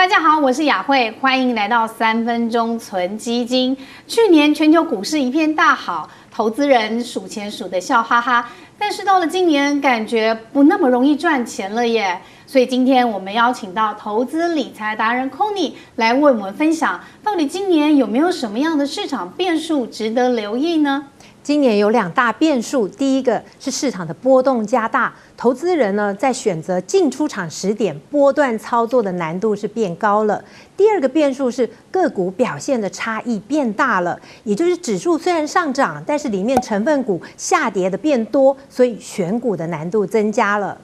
大家好，我是雅慧，欢迎来到三分钟存基金。去年全球股市一片大好，投资人数钱数得笑哈哈。但是到了今年，感觉不那么容易赚钱了耶。所以今天我们邀请到投资理财达人 Conny 来为我们分享，到底今年有没有什么样的市场变数值得留意呢？今年有两大变数，第一个是市场的波动加大，投资人呢在选择进出场时点波段操作的难度是变高了。第二个变数是个股表现的差异变大了，也就是指数虽然上涨，但是里面成分股下跌的变多，所以选股的难度增加了。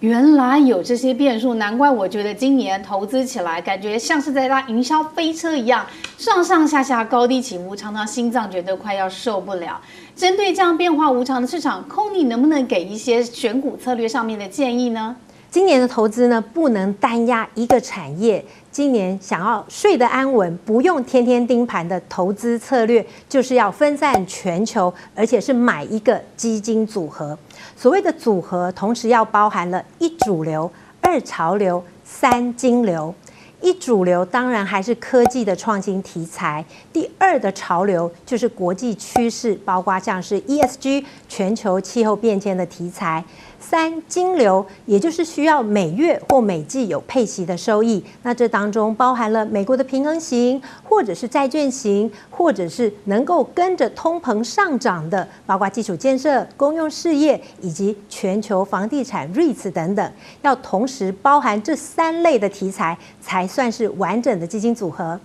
原来有这些变数，难怪我觉得今年投资起来感觉像是在搭营销飞车一样，上上下下高低起伏，常常心脏觉得快要受不了。针对这样变化无常的市场空你能不能给一些选股策略上面的建议呢？今年的投资呢，不能单押一个产业。今年想要睡得安稳，不用天天盯盘的投资策略，就是要分散全球，而且是买一个基金组合。所谓的组合，同时要包含了一主流、二潮流、三金流。一主流当然还是科技的创新题材，第二的潮流就是国际趋势，包括像是 ESG 全球气候变迁的题材。三金流也就是需要每月或每季有配息的收益，那这当中包含了美国的平衡型，或者是债券型，或者是能够跟着通膨上涨的，包括基础建设、公用事业以及全球房地产 REITs 等等，要同时包含这三类的题材才。算是完整的基金组合。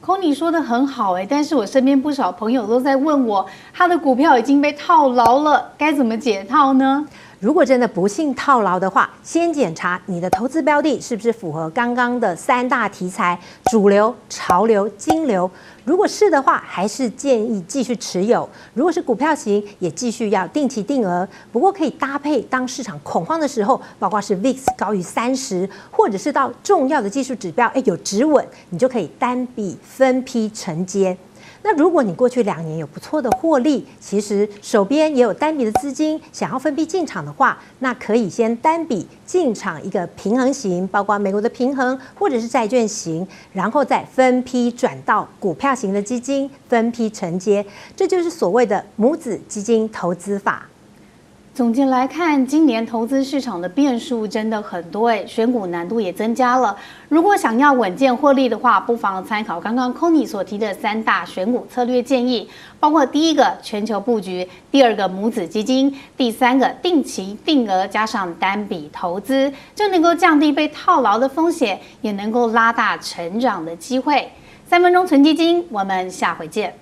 Conny 说的很好哎，但是我身边不少朋友都在问我，他的股票已经被套牢了，该怎么解套呢？如果真的不幸套牢的话，先检查你的投资标的是不是符合刚刚的三大题材：主流、潮流、金流。如果是的话，还是建议继续持有；如果是股票型，也继续要定期定额。不过可以搭配，当市场恐慌的时候，包括是 VIX 高于三十，或者是到重要的技术指标哎有止稳，你就可以单笔分批承接。那如果你过去两年有不错的获利，其实手边也有单笔的资金，想要分批进场的话，那可以先单笔进场一个平衡型，包括美国的平衡或者是债券型，然后再分批转到股票型的基金，分批承接，这就是所谓的母子基金投资法。总结来看，今年投资市场的变数真的很多诶，选股难度也增加了。如果想要稳健获利的话，不妨参考刚刚 Kony 所提的三大选股策略建议，包括第一个全球布局，第二个母子基金，第三个定期定额加上单笔投资，就能够降低被套牢的风险，也能够拉大成长的机会。三分钟存基金，我们下回见。